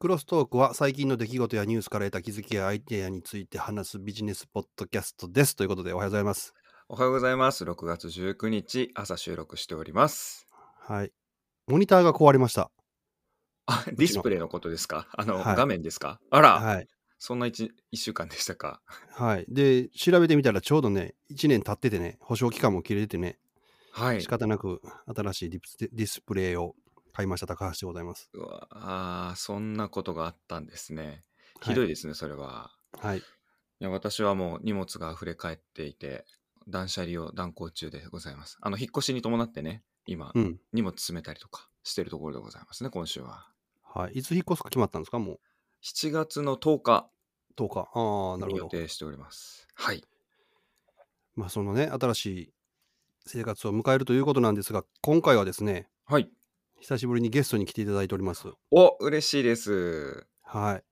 クロストークは最近の出来事やニュースから得た気づきやアイデアについて話すビジネスポッドキャストです。ということでおはようございます。おはようございます。6月19日、朝収録しております。はい。モニターが壊れました。あ、ディスプレイのことですか？あの、はい画面ですか？あら、はい。そんな 1, 一週間でしたか？はい。で、調べてみたらちょうどね、1年経っててね、保証期間も切れててね、はい仕。方なく新しいディスディスプレイを買いました高橋でございます。うわあーそんなことがあったんですね。はいひどいですね、それは。はい。いや、私はもう荷物が溢れ返っていて、断捨離を断行中でございます。あの、引っ越しに伴ってね、今、うん。荷物詰めたりとかしてるところでございますね、今週は。はい。いつ引っ越すか決まったんですかも7月の10日う10日。ああ、なるにほど。予定しております。はい。まあ、そのね、新しい生活を迎えるということなんですが、今回はですね、はい。久しぶりにゲストに来ていただいております。お、嬉しいです。はい。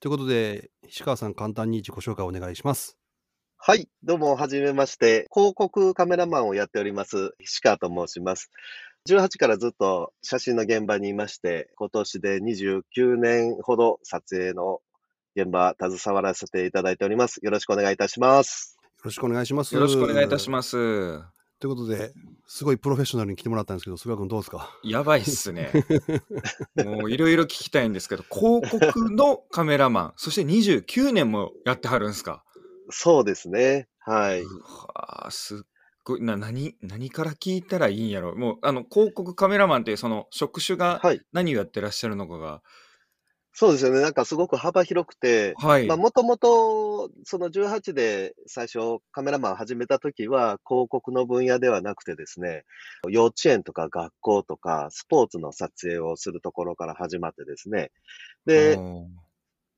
ということで、石川さん、簡単に自己紹介お願いします。はい、どうも、はじめまして。広告カメラマンをやっております、石川と申します。18からずっと写真の現場にいまして、今年で29年ほど撮影の現場、携わらせていただいております。よろしくお願いいたします。よろしくお願いします。よろしくお願いいたしす。ます。ということで、すごいプロフェッショナルに来てもらったんですけど、菅君どうですか？やばいっすね。もういろいろ聞きたいんですけど、広告のカメラマン、そして29年もやってはるんですか？そうですね。はい。うわーすっごいな何何から聞いたらいいんやろもうあの広告カメラマンっていうその職種がはい。何をやってらっしゃるのかがそうですよね。なんかすごく幅広くて、はい、まあ、もともと、その18で最初カメラマンを始めたときは、広告の分野ではなくてですね、幼稚園とか学校とか、スポーツの撮影をするところから始まってですね。で、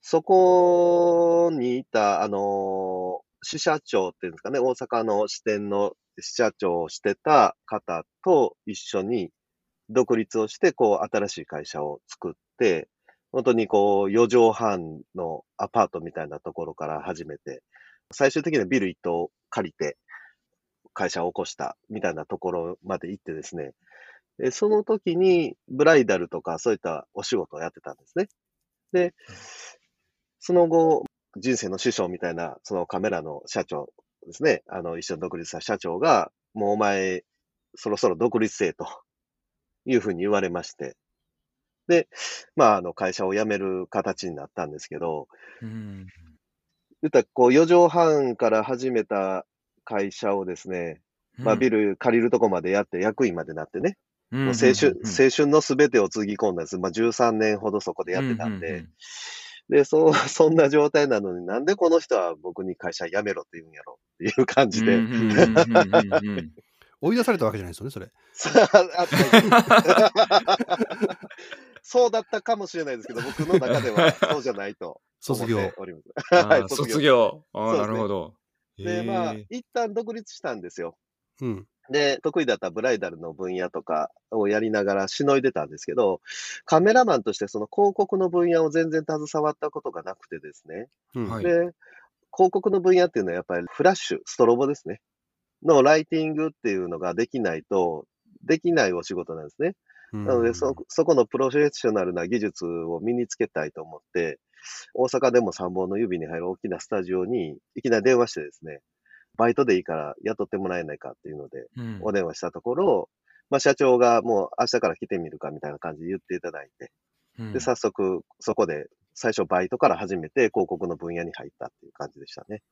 そこにいた、あの、支社長っていうんですかね、大阪の支店の支社長をしてた方と一緒に独立をして、こう、新しい会社を作って、本当にこう、4畳半のアパートみたいなところから始めて、最終的にはビル一棟借りて会社を起こしたみたいなところまで行ってですね、その時にブライダルとかそういったお仕事をやってたんですね。で、その後、人生の師匠みたいな、そのカメラの社長ですね、あの、一緒に独立した社長が、もうお前、そろそろ独立せえというふうに言われまして、で、まあ、あの、会社を辞める形になったんですけど、うん言ったらこう、4畳半から始めた会社をですね、まあ、ビル借りるとこまでやって役員までなってね、うんもう青春、うんうん。青春のすべてをつぎ込んだんです。まあ、13年ほどそこでやってたんで、ううで、そう、そんな状態なのになんでこの人は僕に会社辞めろって言うんやろっていう感じで、うんうんうんうんうんうん。追い出されたわけじゃないですよね、それ。そうだったかもしれないですけど、僕の中では そうじゃないと卒業。おります。あはいー卒。業あーそうですねなるほどで、まあ一旦独立したんですよ。うん。で、得意だったブライダルの分野とかをやりながらしのいでたんですけど、カメラマンとしてその広告の分野を全然携わったことがなくてですね。うん。はいで、広告の分野っていうのはやっぱりフラッシュ、ストロボですね。のライティングっていうのができないと、できないお仕事なんですね。うん。なので、そ、そこのプロフェッショナルな技術を身につけたいと思って、大阪でも3本の指に入る大きなスタジオにいきなり電話してですね、バイトでいいから雇ってもらえないかっていうので、うん。お電話したところ、まあ、社長がもう明日から来てみるかみたいな感じで言っていただいて、うん。で、早速そこで最初バイトから始めて広告の分野に入ったっていう感じでしたね。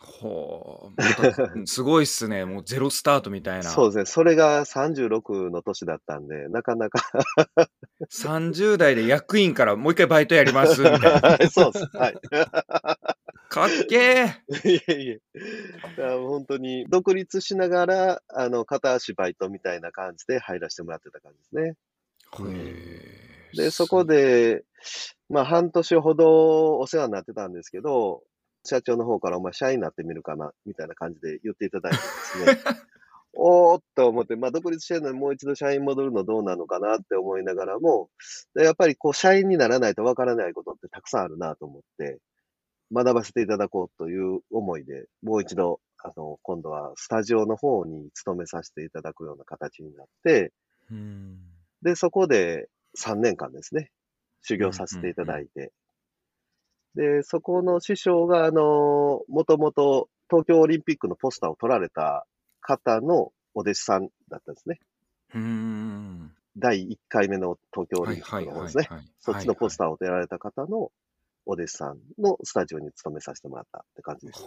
ほう すごいっすねもうゼロスタートみたいなそうですね。それが36の年だったんで、なかなか 30代で役員からもう一回バイトやりますみたいな そうです。はい。かっけーいえいえ。だから本当に独立しながら、あの、片足バイトみたいな感じで入らせてもらってた感じですね。うんへーで、そこで、まあ、半年ほどお世話になってたんですけど、社長の方からお前社員になってみるかな、みたいな感じで言っていただいてですね。おーっと思って、まあ、独立してるのにもう一度社員戻るのどうなのかなって思いながらも、でやっぱりこう、社員にならないとわからないことってたくさんあるなと思って、学ばせていただこうという思いで、もう一度、あの、今度はスタジオの方に勤めさせていただくような形になって、うんで、そこで3年間ですね、修行させていただいて。で、そこの師匠が、あの、もともと東京オリンピックのポスターを撮られた方のお弟子さんだったんですね。うーん。第1回目の東京オリンピックの方ですね。そっちのポスタターを撮られた方のお弟子さんのスタジオに勤めさせてもらったって感じです。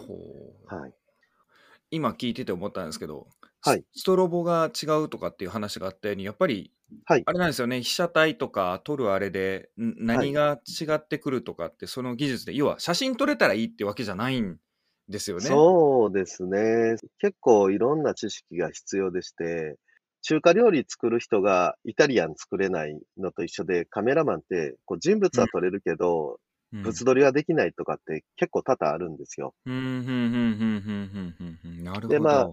はい。今聞いてて思ったんですけど、はいスストロボが違うとかっていう話があったように、やっぱり、はいあれなんですよね、被写体とか撮るあれで、ん何が違ってくるとかって、その技術で、要は写真撮れたらいいってわけじゃないんですよね。そうですね。結構いろんな知識が必要でして、中華料理作る人がイタリアン作れないのと一緒で、カメラマンってこう人物は撮れるけど、うん物撮りはできないとかって結構多々あるんですよ。うん、うん、うん、うん、うん、うん、うん。なるほど。でまあ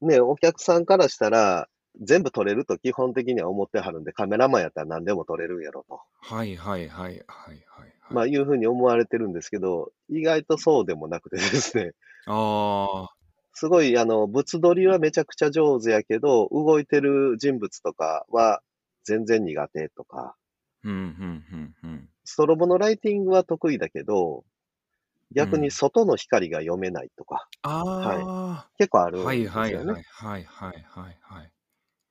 ね、お客さんからしたら、全部撮れると基本的には思ってはるんで、カメラマンやったら何でも撮れるんやろと。はいはいはいはいはいはい。まあいうふうに思われてるんですけど、意外とそうでもなくてですね、ああ、すごい、あの、物撮りはめちゃくちゃ上手やけど、動いてる人物とかは全然苦手とか、うん、うん、うん、うん。ストロボのライティングは得意だけど、逆に外の光が読めないとか、ああ、結構あるんはいですよね。はいはいはいはいはいはい。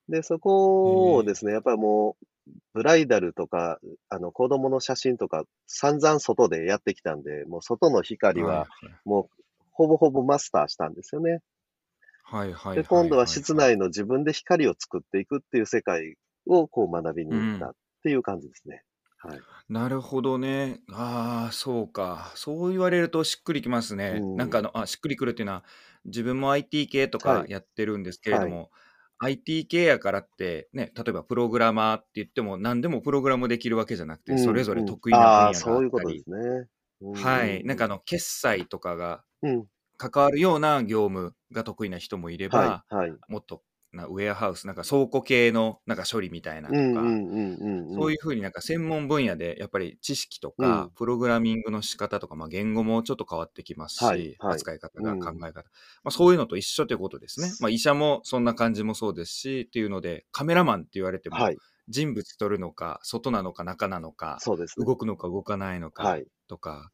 で、そこをですね、やっぱりもう、ブライダルとか、あの、子供の写真とか、散々外でやってきたんで、もう外の光は、もう、ほぼほぼマスターしたんですよね。はいはいはい。で、今度は室内の自分で光を作っていくっていう世界をこう学びに行ったっていう感じですね。はい。なるほどね。ああ、そうか。そう言われるとしっくりきますね。うんなんかあの、あ、しっくりくるっていうのは、自分も IT 系とかはいやってるんですけれども、IT 系やからって、ね、例えばプログラマーって言っても何でもプログラムできるわけじゃなくて、うんそれぞれうん得意な分野があったそういうことでりす、ね。うんはい。なんかあの、決済とかがうん。関わるような業務が得意な人もいれば、はい、はい。もっとなウェアハウス、なんか倉庫系のなんか処理みたいなとか、うんうんうんうんうん。そういうふうになんか専門分野でやっぱり知識とか、うんプログラミングの仕方とか、まあ、言語もちょっと変わってきますし、はいはい扱い方がうん考え方、まあ、そういうのと一緒ということですね。まあ、医者もそんな感じもそうですしっていうのでカメラマンって言われても、はい。人物撮るのか外なのか中なのかそうですね。動くのか動かないのかはい。とか、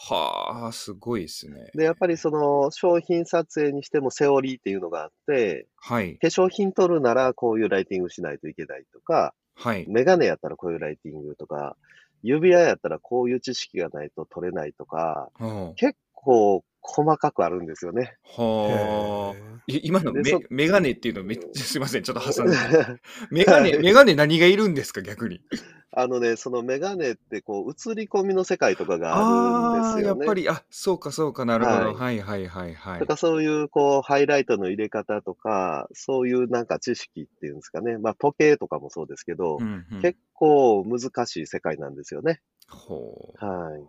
はあすごいですね。で、やっぱりその商品撮影にしてもセオリーっていうのがあって、はい化粧品撮るならこういうライティングしないといけないとか、はいメガネやったらこういうライティングとか、指輪やったらこういう知識がないと撮れないとか、は結構細かくあるんですよね。あはあい今のメメガネっていうのめっちゃすいませんちょっと挟んで メガネ、メガネ何がいるんですか逆に。あのね、そのメガネってこう映り込みの世界とかがあるんですよね。っぱり、あ、そうかそうかなるほど。ははいはいはいはいと。かそういうこうハイライトの入れ方とか、そういうなんか知識っていうんですかね。まあ時計とかもそうですけど、うんうん結構難しい世界なんですよね。ほう。はい。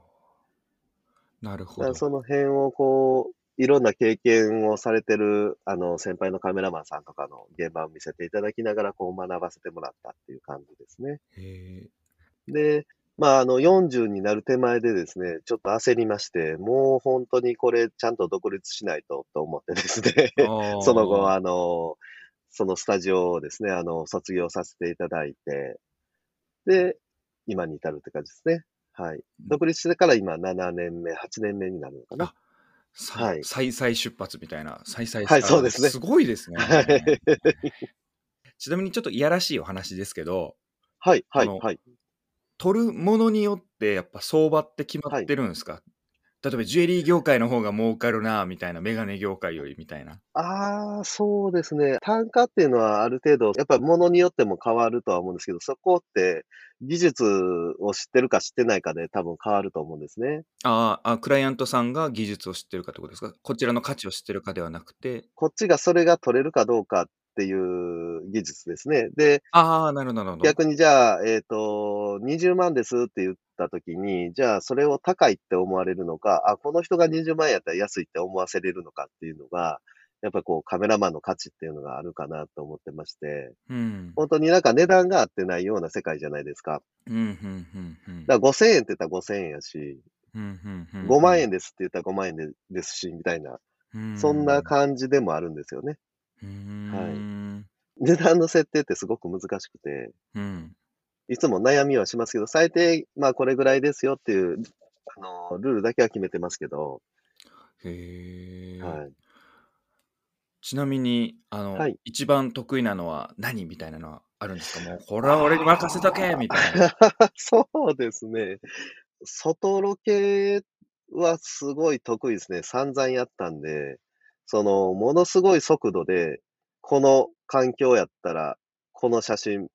なるほど。その辺をこう、いろんな経験をされてる、あの、先輩のカメラマンさんとかの現場を見せていただきながら、こう学ばせてもらったっていう感じですね。へで、まあ、あの、40になる手前でですね、ちょっと焦りまして、もう本当にこれちゃんと独立しないとと思ってですね、その後、あの、そのスタジオをですね、あの、卒業させていただいて、で、今に至るって感じですね。はい。独立してから今7年目、8年目になるのかな。はい再々出発みたいな。再々はいそうですねすごいですね。はい。ちなみにちょっといやらしいお話ですけど、はい、はい、はい。取るものによってやっぱ相場って決まってるんですか、例えばジュエリー業界の方が儲かるなみたいな、メガネ業界よりみたいな。ああ、そうですね。単価っていうのはある程度、やっぱり物によっても変わるとは思うんですけど、そこって技術を知ってるか知ってないかで多分変わると思うんですね。あーあ、クライアントさんが技術を知ってるかってことですか？こちらの価値を知ってるかではなくて。こっちがそれが取れるかどうかっていう技術ですね。で、ああ、なるほど。逆にじゃあ、えっ、と、20万ですって言ったときに、じゃあそれを高いって思われるのか、あ、この人が20万円やったら安いって思わせれるのかっていうのが、やっぱりこうカメラマンの価値っていうのがあるかなと思ってまして、うん。本当になんか値段が合ってないような世界じゃないですか。うん、うん、うん、うん。だから5000円って言ったら5000円やし、うん、うん、うん。5万円ですって言ったら5万円でですし、みたいな、うんそんな感じでもあるんですよね。うーん。値段の設定ってすごく難しくて、うん。いつも悩みはしますけど、最低、まあこれぐらいですよっていう、あの、ルールだけは決めてますけど、へえ。はい。ちなみに、あの、はい。一番得意なのは何みたいなのはあるんですか？もう、これは俺に任せとけみたいな。そうですね。外ロケはすごい得意ですね。散々やったんで、その、ものすごい速度で、この環境やったら、この写真、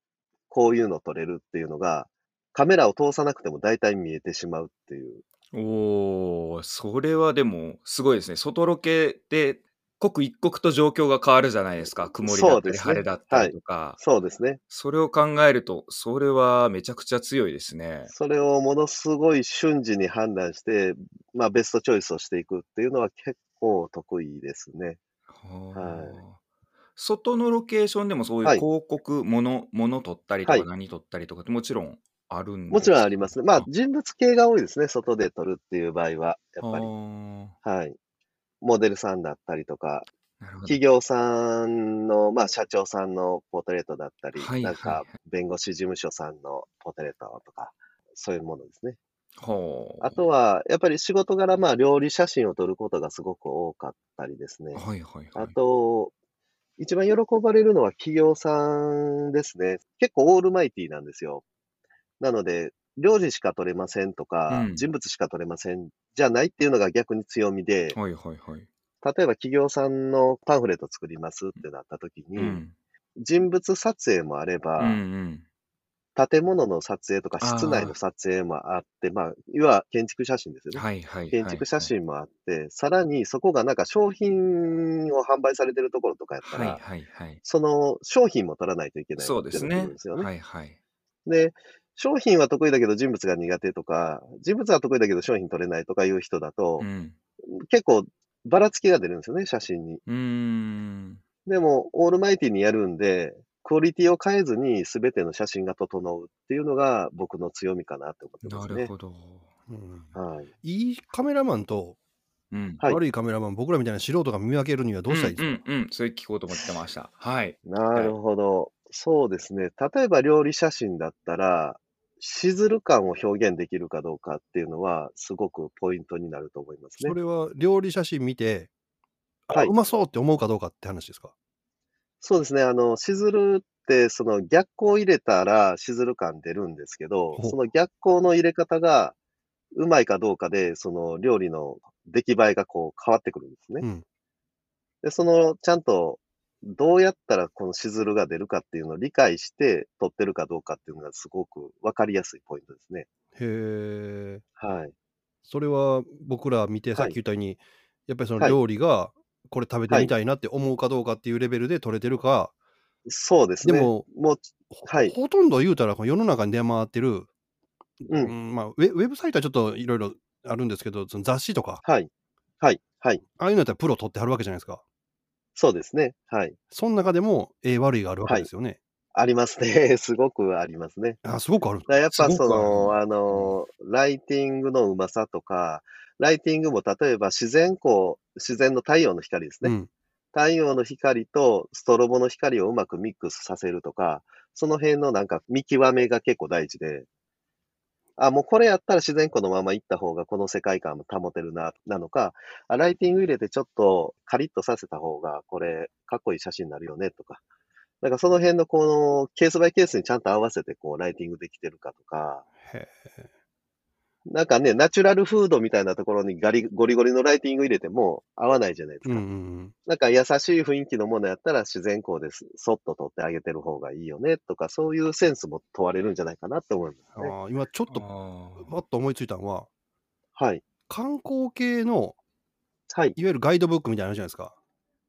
こういうの撮れるっていうのが、カメラを通さなくても大体見えてしまうっていう。おー、それはでもすごいですね。外ロケで刻一刻と状況が変わるじゃないですか。曇りだったり。晴れだったはい。りとか。そうですね。それを考えると、それはめちゃくちゃ強いですね。それをものすごい瞬時に判断して、まあベストチョイスをしていくっていうのは結構得意ですね。はい。はあ。外のロケーションでもそういうはい。広告、もの、もの撮ったりとはい。か何撮ったりとかってもちろんあるんもちですか？ろんありますね。まああ、人物系が多いですね。外で撮るっていう場合は、やっぱり。あはい。モデルさんだったりとか、ー、なるほど。企業さんの、まあ社長さんのポートレートだったり、はいなんかはいはい。弁護士事務所さんのポートレートとか、そういうものですね。あほとは、やっぱり仕事柄、まあ料理写真を撮ることがすごく多かったりですう。ね。はいはいあはい。と、一番喜ばれるのは企業さんですね。結構オールマイティーなんですよ。なので、料理しか撮れませんとうか、ん。人物しか撮れませんじゃないっていうのが逆に強みで、はいはいはい。例えば企業さんのパンフレット作りますってなった時に、うん。人物撮影もあれうんうば、ん。建物の撮影とか室内のあ撮影もあって、まあ、いわゆる建築写真ですよあ、ね。はいはい建築写。真もあって、さらにそこがなんか商品を販売されてるところとかやったはいら、はいはい。その商品も撮らないといけないそうですね。ですよね。はいはい。で、商品は得意だけど人物が苦手とか、人物は得意だけど商品撮れないとかいう人だうと、ん。結構ばらつきが出るんですよね、写真に。うーん。でも、オールマイティにやるんで、クオリティを変えずに全ての写真が整うっていうのが僕の強みかなって思ってますね。なるほど。うんはい。いいカメラマンとうん。はい。悪いカメラマン、僕らみたいな素人が見分けるにはどううしたらいいですか？んうんうん。それ聞こうと思ってました。はい。なるはい。ほど。そうですね。例えば料理写真だったら、しずる感を表現できるかどうかっていうのは、すごくポイントになると思いますね。それは料理写真見て、あ、はい。うまそうって思うかどうかって話ですか？そうですね。あの、しずるって、その逆光を入れたらしずる感出るんですけど、ほその逆光の入れ方がうまいかどうかで、その料理の出来栄えがこう変わってくるんですね。うん。で、その、ちゃんと、どうやったらこのしずるが出るかっていうのを理解して撮ってるかどうかっていうのがすごくわかりやすいポイントですね。へえ。はい。それは僕ら見てさっはい。き言ったように、やっぱりそのはい。料理がこれ食べてはい。みたいなって思うかどうかっていうレベルで撮れてるか、そうですね。でも、もう、ほはい。ほとんど言うたらこの世の中に出回ってる、う。うんん、まあ、ウェウェブサイトはちょっといろいろあるんですけど、その雑誌とか、はい。はい。はい。ああいうのやったらプロ撮ってはるわけじゃないですか。そうですね。はい。その中でも、ええ悪いがあるわけはい。ですよね。ありますね。すごくありますね。あ、すごくあるやっすごぱそくあるんだ。の、あうん。の、ライティングのうまさとか、ライティングも例えば自然光、自然の太陽の光ですね。うん。太陽の光とストロボの光をうまくミックスさせるとか、その辺のなんか見極めが結構大事で、あ、もうこれやったら自然光のまま行った方がこの世界観も保てるな、なのか、あ、ライティング入れてちょっとカリッとさせた方がこれかっこいい写真になるよねとか、なんかその辺のこのケースバイケースにちゃんと合わせてこうライティングできてるかとか。なんかね、ナチュラルフードみたいなところにガリ、ゴリゴリのライティング入れても合わないじゃないですか。うんうんうん。なんか優しい雰囲気のものやったら自然光です。そっと撮ってあげてる方がいいよねとか、そういうセンスも問われるんじゃないかなって思いますね。ああ、今ちょっと、あパッと思いついたのは、はい。観光系の、はい。いわゆるガイドブックみたいなのあるじゃないですか。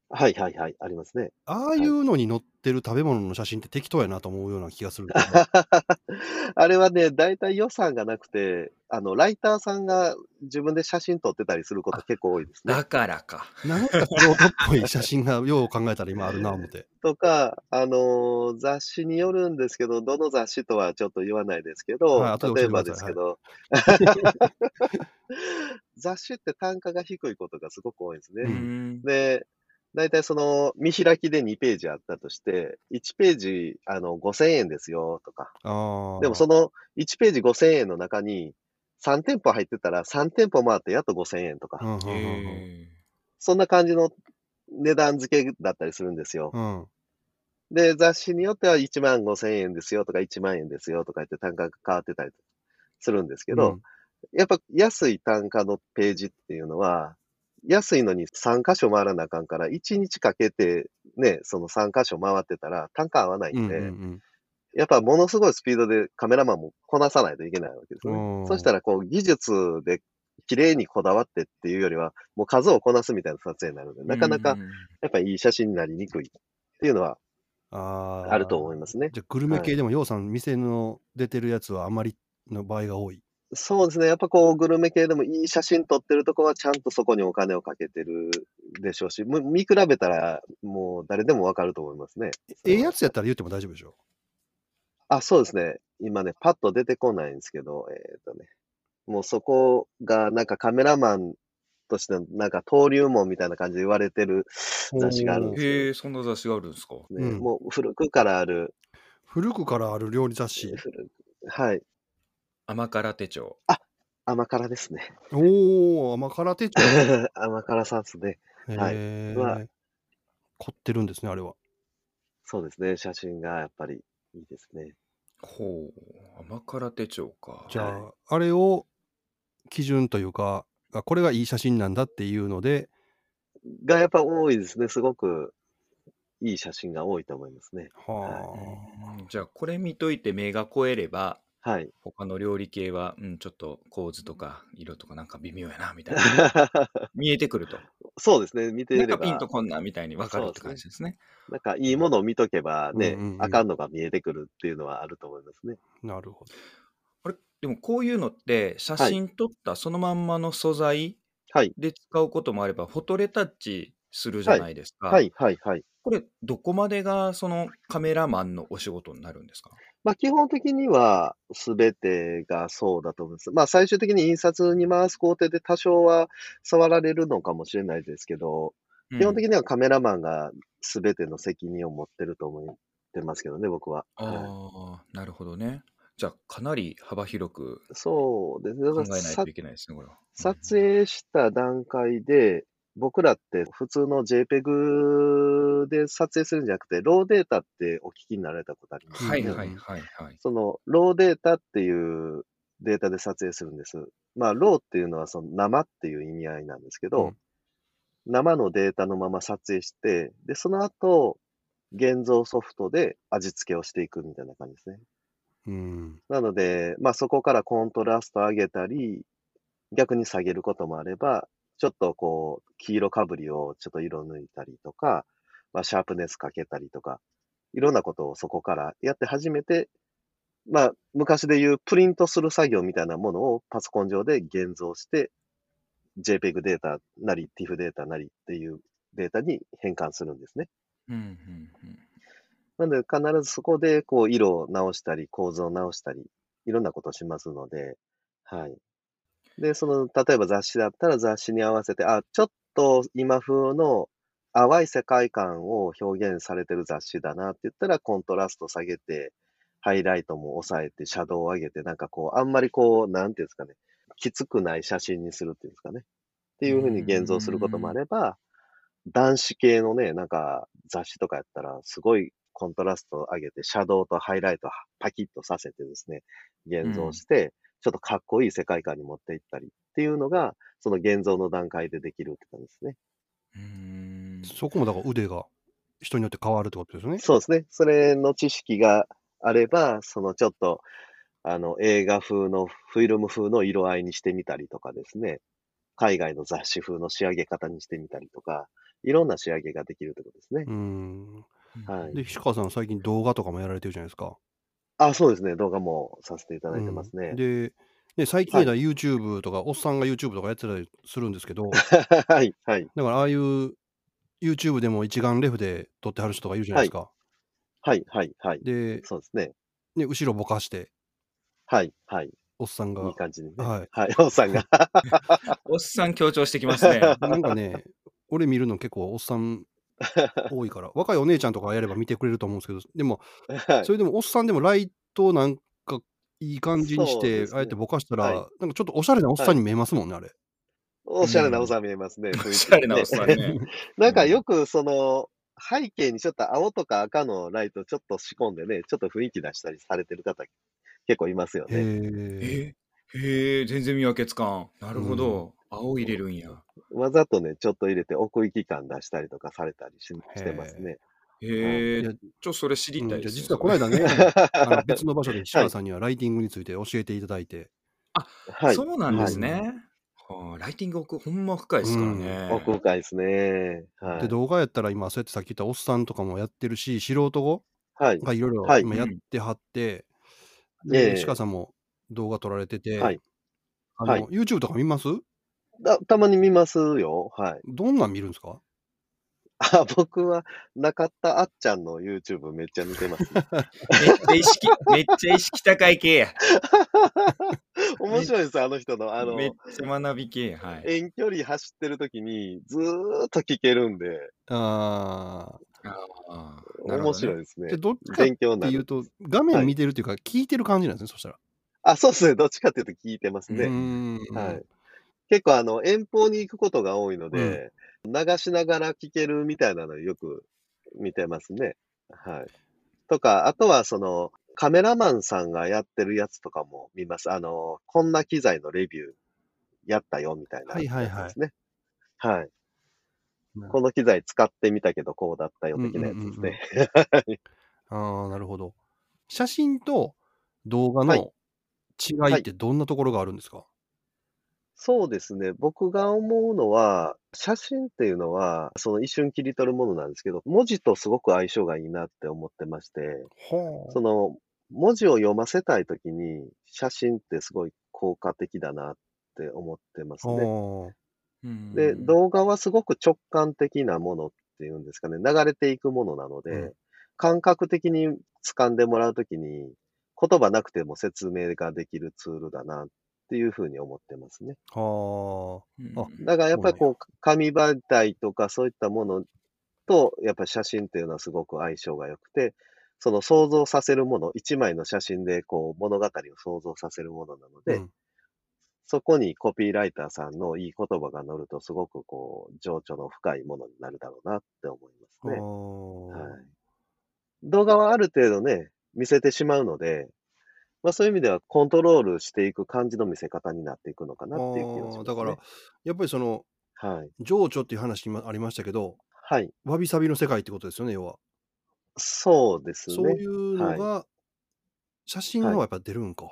はいはいはい。ありますね。ああはいいうのに載ってる食べ物の写真って適当やなと思うような気がするんですよね。あれはね、大体予算がなくて、あの、ライターさんが自分で写真撮ってたりすることあ、結構多いですね。だからか。なんか素人っぽい写真がよう考えたら今あるな思って。とか、あのー雑誌によるんですけど、どの雑誌とはちょっと言わないですけはい、ど、後で教例ええてください。ばですけはい。ど、雑誌って単価が低いことがすごく多いんですね。うん。ん。で、だいたいその見開きで2ページあったとして、1ページあの5000円ですよとか。ああ。でもその1ページ5000円の中に3店舗入ってたら3店舗回ってやっと5000円とか、そんな感じの値段付けだったりするんですよ。うん。うんで、雑誌によっては1万5000円ですよとか1万円ですよとか言って単価が変わってたりするんですけど、うんやっぱ安い単価のページっていうのは、安いのに3箇所回らなあかんから、1日かけてね、その3箇所回ってたら単価合わないんで、うんうんやっぱものすごいスピードでカメラマンもこなさないといけないわけですね。うんそしたらこう技術で綺麗にこだわってっていうよりは、もう数をこなすみたいな撮影になるので、なかなかうんうんやっぱりいい写真になりにくいっていうのは。あると思いますね。じゃあ、グルメ系でも、ようさん、店の出てるやつはあまりの場合が多い。そうですね。やっぱこう、グルメ系でもいい写真撮ってるとこはちゃんとそこにお金をかけてるでしょうし、む見比べたらもう誰でもわかると思いますね。ええやつやったら言っても大丈夫でしょ？あ、そうですね。今ね、パッと出てこないんですけど、えっ、とね、もうそこがなんかカメラマンとしてのなんか登竜門みたいな感じで言われてる雑誌があるんですへえ、そんな雑誌があるんですか？ね。うんもう古くからある、古くからある料理雑誌。古くはい。甘辛手帳。甘辛ですね。おお、甘辛手帳。甘辛さんですね。はいへはえ。凝ってるんですね、あれは。そうですね。写真がやっぱりいいですね。ほう、甘辛手帳か。じゃあ、あれを基準というか、あこれがいい写真なんだっていうので、がやっぱ多いですね。すごくいい写真が多いと思いますね。はうんじゃあ、これ見といて目が超えれば、はい。他の料理系は、うん、ちょっと構図とか色とかなんか微妙やな、みたいな。見えてくると。そうですね。見てなんかピンとこんなみたいに分かるって感じですね。なんかいいものを見とけばね、うんうんうんあかんのが見えてくるっていうのはあると思いますね。あ、なるほど。あれでもこういうのって写真撮ったそのまんまの素材はい。で使うこともあれば、フォトレタッチするじゃないですか。はい、はい、はい。これ、どこまでがそのカメラマンのお仕事になるんですか？まあ基本的には全てがそうだと思います。まあ最終的に印刷に回す工程で多少は触られるのかもしれないですけど、基本的に。にはカメラマンが全ての責任を持ってると思ってますけどね、僕は。はいああ、なるほどね。じゃあ、かなり幅広くそうですね。考えないさといけないですね、これは。撮影した段階で、僕らって普通の JPEG で撮影するんじゃなくて、ローデータってお聞きになられたことあります？はいねはいはいはい。そのローデータっていうデータで撮影するんです。まあ、ローっていうのはその生っていう意味合いなんですけど、うん生のデータのまま撮影して、で、その後、現像ソフトで味付けをしていくみたいな感じですね。うん。なので、まあそこからコントラスト上げたり、逆に下げることもあれば、ちょっとこう、黄色かぶりをちょっと色抜いたりとか、まあシャープネスかけたりとか、いろんなことをそこからやって初めて、まあ昔で言うプリントする作業みたいなものをパソコン上で現像して、JPEG データなり TIFF データなりっていうデータに変換するんですね。うんうんうんなので、必ずそこで、こう、色を直したり、構造を直したり、いろんなことをしますので、はい。で、その、例えば雑誌だったら雑誌に合わせて、あ、ちょっと今風の淡い世界観を表現されてる雑誌だなって言ったら、コントラスト下げて、ハイライトも抑えて、シャドウを上げて、なんかこう、あんまりこう、なんていうんですかね、きつくない写真にするっていうんですかね。っていうふうに現像することもあれば、男子系のね、なんか雑誌とかやったら、すごいコントラストを上げて、シャドウとハイライトをパキッとさせてですね、現像して、ちょっとかっこいい世界観に持っていったりっていうのが、その現像の段階でできるって感じですね。うーんそこもだから腕が人によって変わるってことですよね。そうですね。それの知識があれば、そのちょっと、あの、映画風の、フィルム風の色合いにしてみたりとかですね、海外の雑誌風の仕上げ方にしてみたりとか、いろんな仕上げができるってことですね。うん。はいで、菱川さん最近動画とかもやられてるじゃないですか。あ、そうですね。動画もさせていただいてますね。うんで、ね、最近やったら YouTube とか、おっさんが YouTube とかやってたりするんですけど、だ かはい、はい、らああいう YouTube でも一眼レフで撮ってはる人がいるじゃないですか。はい、はい、はい。で、そうですね。ね、後ろぼかして、はい、はい。おっさんがいい、感じにね。はい。はい、おっさんが。おっさん強調してきますね。なんかね、俺見るの結構おっさん 多いから。若いお姉ちゃんとかやれば見てくれると思うんですけど、でも、はいそ。れでもおっさんでもライトなんかいい感じにして、そうであえてぼかしたら、はいなんかちょっとおしゃれなおっさんに見えますもんね、あれ。おしゃれなおさん見えますね。雰囲気おしゃれなおっさんね。なんかよくその、背景にちょっと青とか赤のライトちょっと仕込んでね、ちょっと雰囲気出したりされてる方結構いますよへね。え。えへえ、全然見分けつかん。なるほど。青入れるんや。わざとね、ちょっと入れて奥行き感出したりとかされたりししてますね。へえ、いやちょっとそれ知りうんたいです、じゃあ実はこの間ね、あの別の場所で石川さんにはライティングについて教えていただいて、はい。そうなんですね。はあ、ライティング奥ほんま深いですからね。奥深いですね。はでい。動画やったら今そうやってさっき言ったおっさんとかもやってるし素人語はい。がいろいろはい今やってはって、えでえ石川さんも動画撮られてて、はいあのはい YouTube とか見ます？だたまに見ますよ。はい。どんなん見るんですか？あ、僕は中田あっちゃんの YouTube めっちゃ見てます、ね。めっちゃ意識、めっちゃ意識高い系や。面白いです、あの人の。あの、めっちゃ学び系や。はい。遠距離走ってる時にずーっと聞けるんで、ああ面白いですねーで。どっちかっ。ていうと画面見てるっていうか、聞いてる感じなんですねそしたら。あ、そうですね。どっちかっていうと聞いてますうね。はい。結構あの、遠方に行くことが多いので、流しながら聞けるみたいなのよく見てますね。はい。とか、あとはその、カメラマンさんがやってるやつとかも見ます。あの、こんな機材のレビューやったよみたいなはいはいはいやつですね。はい。うんこの機材使ってみたけどこうだったよ的なやつですね。ああ、なるほど。写真と動画はいの違いってどんなところがあるんですか、そうですね。僕が思うのは、写真っていうのは、その一瞬切り取るものなんですけど、文字とすごく相性がいいなって思ってまして、はその文字を読ませたいときに、写真ってすごい効果的だなって思ってますあ。ね。はうんで、動画はすごく直感的なものっていうんですかね、流れていくものなので、うん感覚的に掴んでもらうときに、言葉なくても説明ができるツールだなっていうふうに思ってますね。あ。はうんあだからやっぱりこう、紙媒体とかそういったものと、やっぱり写真っていうのはすごく相性が良くて、その想像させるもの、一枚の写真でこう物語を想像させるものなのあ。で、うんそこにコピーライターさんのいい言葉が乗ると、すごくこう、情緒の深いものになるだろうなって思いますね。あはい。動画はある程度ね、見せてしまうので、まあそういう意味ではコントロールしていく感じの見せ方になっていくのかなっていう気がします、ね。だから、やっぱりそのはい。情緒っていう話今ありましたけど、はい。わびさびの世界ってことですよね、要は。そうですね。そういうのはいが、写真の方がやっぱ出るんか。っ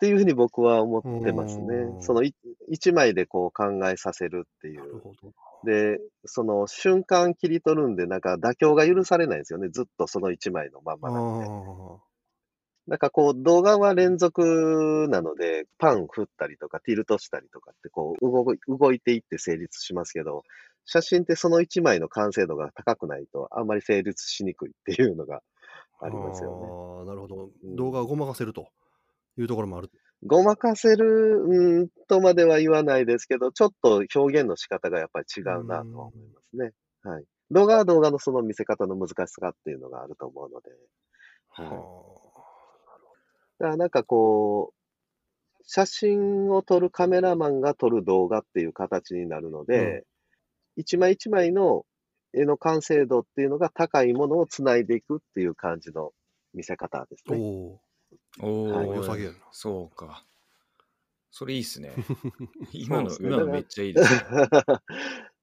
ていうふうに僕は思ってますねう。んそのい一枚でこう考えさせるっていなるう。ほど。で、その瞬間切り取るんで、なんか妥協が許されないんですよね。ずっとその一枚のまあまなので。あ。なんかこう動画は連続なので、パン振ったりとかティルトしたりとかってこう動い動いていって成立しますけど、写真ってその一枚の完成度が高くないとあんまり成立しにくいっていうのがありますよね。ああ、なるほど。うん動画をごまかせるというところもある。ごまかせる、うん、とまでは言わないですけど、ちょっと表現の仕方がやっぱり違うなとは思いますね。はい。動画は動画のその見せ方の難しさっていうのがあると思うので。はいはだからなんかこう、写真を撮るカメラマンが撮る動画っていう形になるので、一枚一枚の絵の完成度っていうのが高いものをつないでいくっていう感じの見せ方ですあ。おね。おおはいー良さげやなそうか。それいいっすね。今の、ね今のめっちゃいいですね。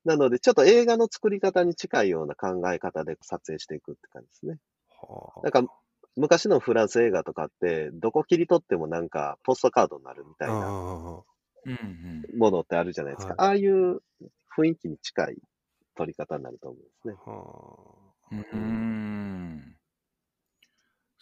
なので、ちょっと映画の作り方に近いような考え方で撮影していくって感じですね。はあ。なんか、昔のフランス映画とかって、どこ切り取ってもなんかポストカードになるみたいなああうんうん。ものってあるじゃないですか。ああいう雰囲気に近い撮り方になると思うんですね。はうーん。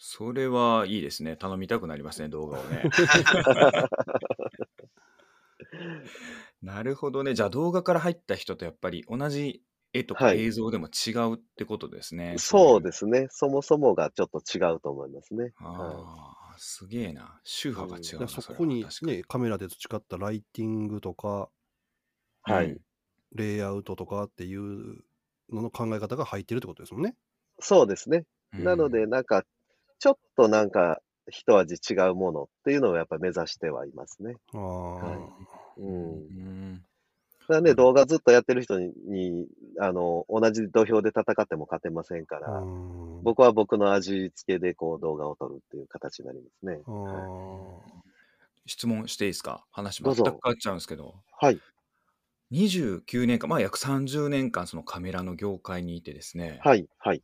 それはいいですね。頼みたくなりますね、動画をね。なるほどね。じゃあ動画から入った人とやっぱり同じ絵とかはい映像でも違うってことですね。。そうですすね。そもそもがちょっと違うと思いますね。はああ、すげえな。宗派が違あ。うな。だからそこにれは確かね、カメラで培ったライティングとか、い。はい。うんレイアウトとかっていうのの考え方が入ってるってことですもんね。そうですね。なのうんで、なんか、ちょっとなんか、一味違うものっていうのをやっぱり目指してはいますね。ああ、う。うんんだね、動画ずっとやってる人に、にあの、同じ土俵で戦っても勝てませんから、うん僕は僕の味付けでこう動画を撮るっていう形になりますね。あはい質問していいですか？話どうぞ全く変わっちゃうんですけどはい。29年間まあ約30年間そのカメラの業界にいてですね、はい。はい。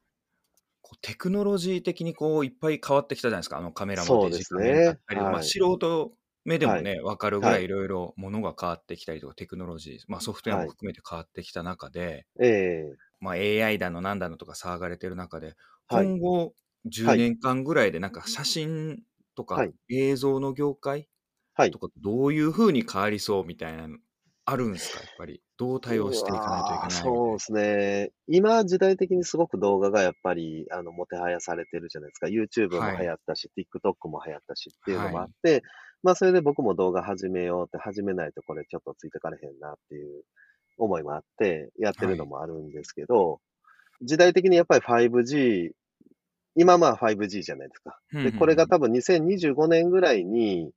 こうテクノロジー的にこういっぱい変わってきたじゃないですか。あのカメラもデジカメだったり、はい。まあ、素人目でもね、分かるぐらはい。いいろいろものが変わってきたりとかテクノロジー、まあ、ソフトウェアも含めて変わってきた中で、ええ。まあ、AI だのなんだのとか騒がれてる中ではい。今後10年間ぐらいでなんか写真とかはい。映像の業界はい。とかどういうふうに変わりそうみたいなのあるんですか？やっぱり。どう対応していかないといけないみたいな。そうですね。今、時代的にすごく動画がやっぱり、あの、もてはやされてるじゃないですか。YouTube もはい。流行ったし、TikTok も流行ったしっていうのもあって、まあ、それで僕も動画始めようって、始めないとこれちょっとついてかれへんなっていう思いもあって、やってるのもあるんですけど、時代的にやっぱり 5G、今まあ 5G じゃないですか。で、これが多分2025年ぐらいに、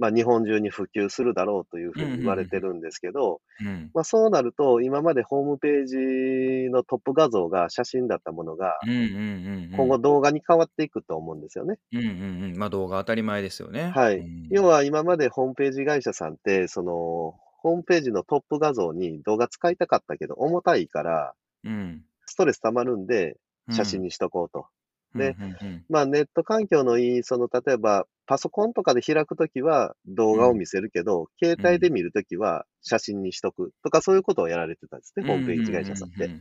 まあ日本中に普及するだろうというふうに言われてるんですけど、うんまあそうなると、今までホームページのトップ画像が写真だったものが、うんうんうんうん今後動画に変わっていくと思うんですよね。うんうんうんまあ動画当たり前ですよね。はいうん要は今までホームページ会社さんって、その、ホームページのトップ画像に動画使いたかったけど、重たいから、うんストレス溜まるんで、写真に。にしとこうと。でうんうんうんまあネット環境のいい、その、例えば、パソコンとかで開くときは動画を見せるけど、携帯で見るときは写真にしとくとか、そういうことをやられてたんですね、ホームページ会社さんって。うんうん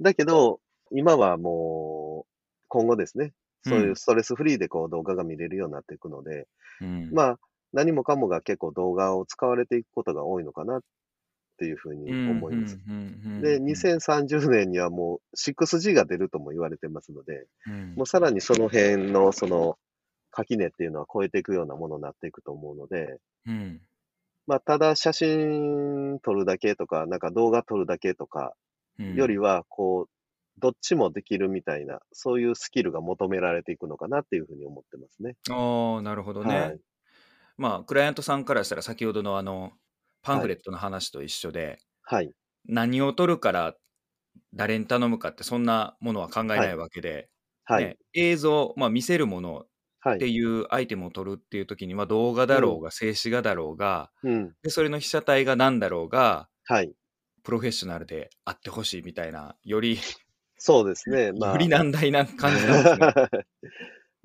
だけど、今はもう、今後ですね、そういううん。ストレスフリーでこう動画が見れるようになっていくので、うん。まあ、何もかもが結構動画を使われていくことが多いのかなっていうふうに思います。うんうんうんうんで、2030年にはもう 6G が出るとも言われてますので、うん。もうさらにその辺のその垣根っていうのは超えていくようなものになっていくと思うので、うんまあ、ただ写真撮るだけとか、なんか動画撮るだけとかうんよりは、こう、どっちもできるみたいな、そういうスキルが求められていくのかなっていうふうに思ってますね。ああ、なるほどね。はいまあ、クライアントさんからしたら、先ほどのあの、パンフレットの話と一緒で、はい。何を取るから誰に頼むかって、そんなものは考えないわけで、はい。ね、映像、まあ、見せるものはい。っていうアイテムを取るっていう時には、動画だろうが、静止画だろうが、うん。でそれの被写体が何だろうが、はい。プロフェッショナルであってほしいみたいな、より、そうですね。まあ。より難題な感じなんですね。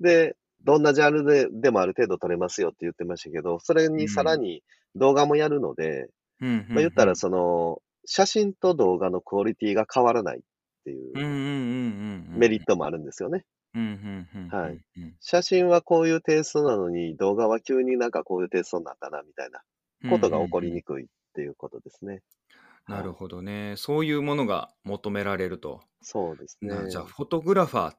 で、どんなジャンルででもある程度撮れますよって言ってましたけど、それにさらに動画もやるので、うんまあ、言ったらその、写真と動画のクオリティが変わらないっていううんうんうんうんうんメリットもあるんですよね。はいうん写真はこういうテイストなのに、動画は急になんかこういうテイストになったな、みたいなことが起こりにくいっていうことですね。なるほどね。そういうものが求められると。そうですね。なじゃあ、フォトグラファーっ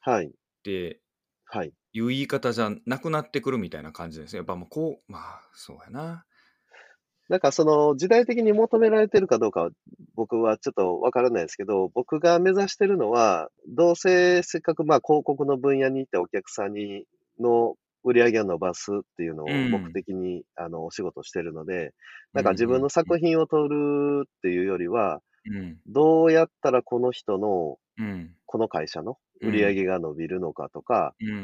はい。てはい。いう言い方じゃなくなってくるみたいな感じですね。やっぱもうこう、まあ、そうやな。なんかその時代的に求められてるかどうかは僕はちょっとわからないですけど、僕が目指してるのは、どうせせっかくまあ広告の分野に行ってお客さんにの売り上げを伸ばすっていうのをうん。目的に、あのお仕事してるので、なんか自分の作品を撮るっていうよりは、うん。どうやったらこの人の、うん。この会社の売り上げが伸びるのかとか、うんうんう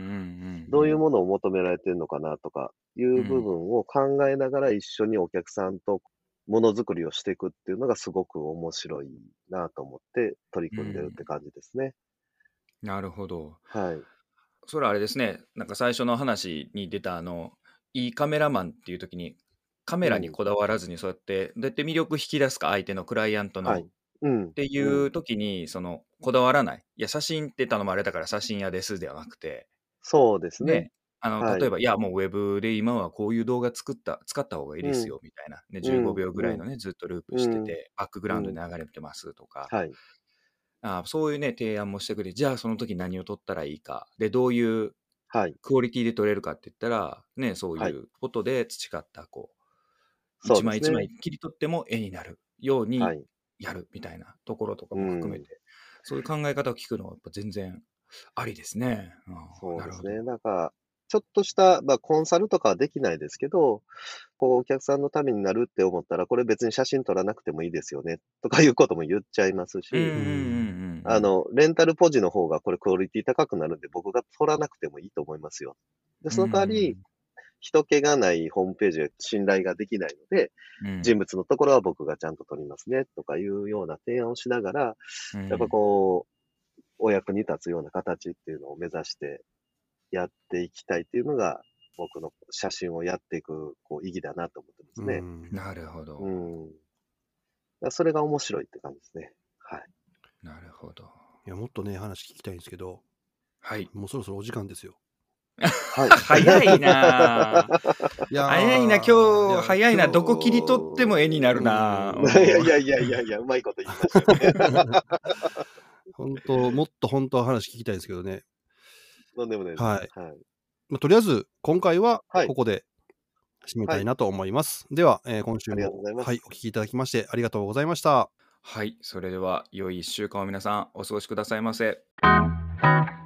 ん。どういうものを求められてるのかなとかいう部分を考えながら一緒にお客さんとものづくりをしていくっていうのがすごく面白いなと思って取り組んでるって感じですね。なるほど。はい。それはあれですね。なんか最初の話に出たあの、いいカメラマンっていう時に、カメラにこだわらずにそうやって、どうやって魅力引き出すか、相手のクライアントの。はいうんっ。ていう時に、その、こだわらない。いや、写真って頼まれたから写真屋ですではなくて、そうですね。ね、あの、はい例えば、いや、もうウェブで今はこういう動画作った、使った方がいいですよ、みたいな。ね、うん15秒ぐらいのね、ずっとループしてうんて、バックグラウンドに流れてますとか、はい。あそういうね、提案もしてくれて、じゃあその時何を撮ったらいいか、で、どういうはい。クオリティで撮れるかって言ったら、ね、そうはいいうことで培った、こう、一枚一枚切り取っても絵になるようにはい。やるみたいなところとかも含めて、そういう考え方を聞くのはやっぱ全然ありですね。うんそうですね。なんか、ちょっとした、まあ、コンサルとかはできないですけど、こう、お客さんのためになるって思ったら、これ別に写真撮らなくてもいいですよね、とかいうことも言っちゃいますし、あの、レンタルポジの方がこれクオリティ高くなるんで、僕が撮らなくてもいいと思いますよ。で、その代わり、人気がないホームページで信頼ができないので、うん人物のところは僕がちゃんと撮りますね、とかいうような提案をしながら、うんやっぱこう、お役に立つような形っていうのを目指してやっていきたいっていうのが、僕の写真をやっていくこう意義だなと思ってますね。うんなるほど、うん。それが面白いって感じですね。はい。なるほど。いやもっとね話聞きたいんですけどはい。もうそろそろお時間ですよはい。早いな早いな、今日、早いな、どこ切り取っても絵になるなうんいやいやいやいやいや、うまいこと言いましたよね。本当もっと本当は話聞きたいですけどね、とんでもないです。はいはい。まあ、とりあえず今回ははいここで締めたいなと思います、では、えー今週ありがとうもございますはい、お聞きいただきましてありがとうございましたはい。それでは、良い1週間を皆さんお過ごしくださいませ。「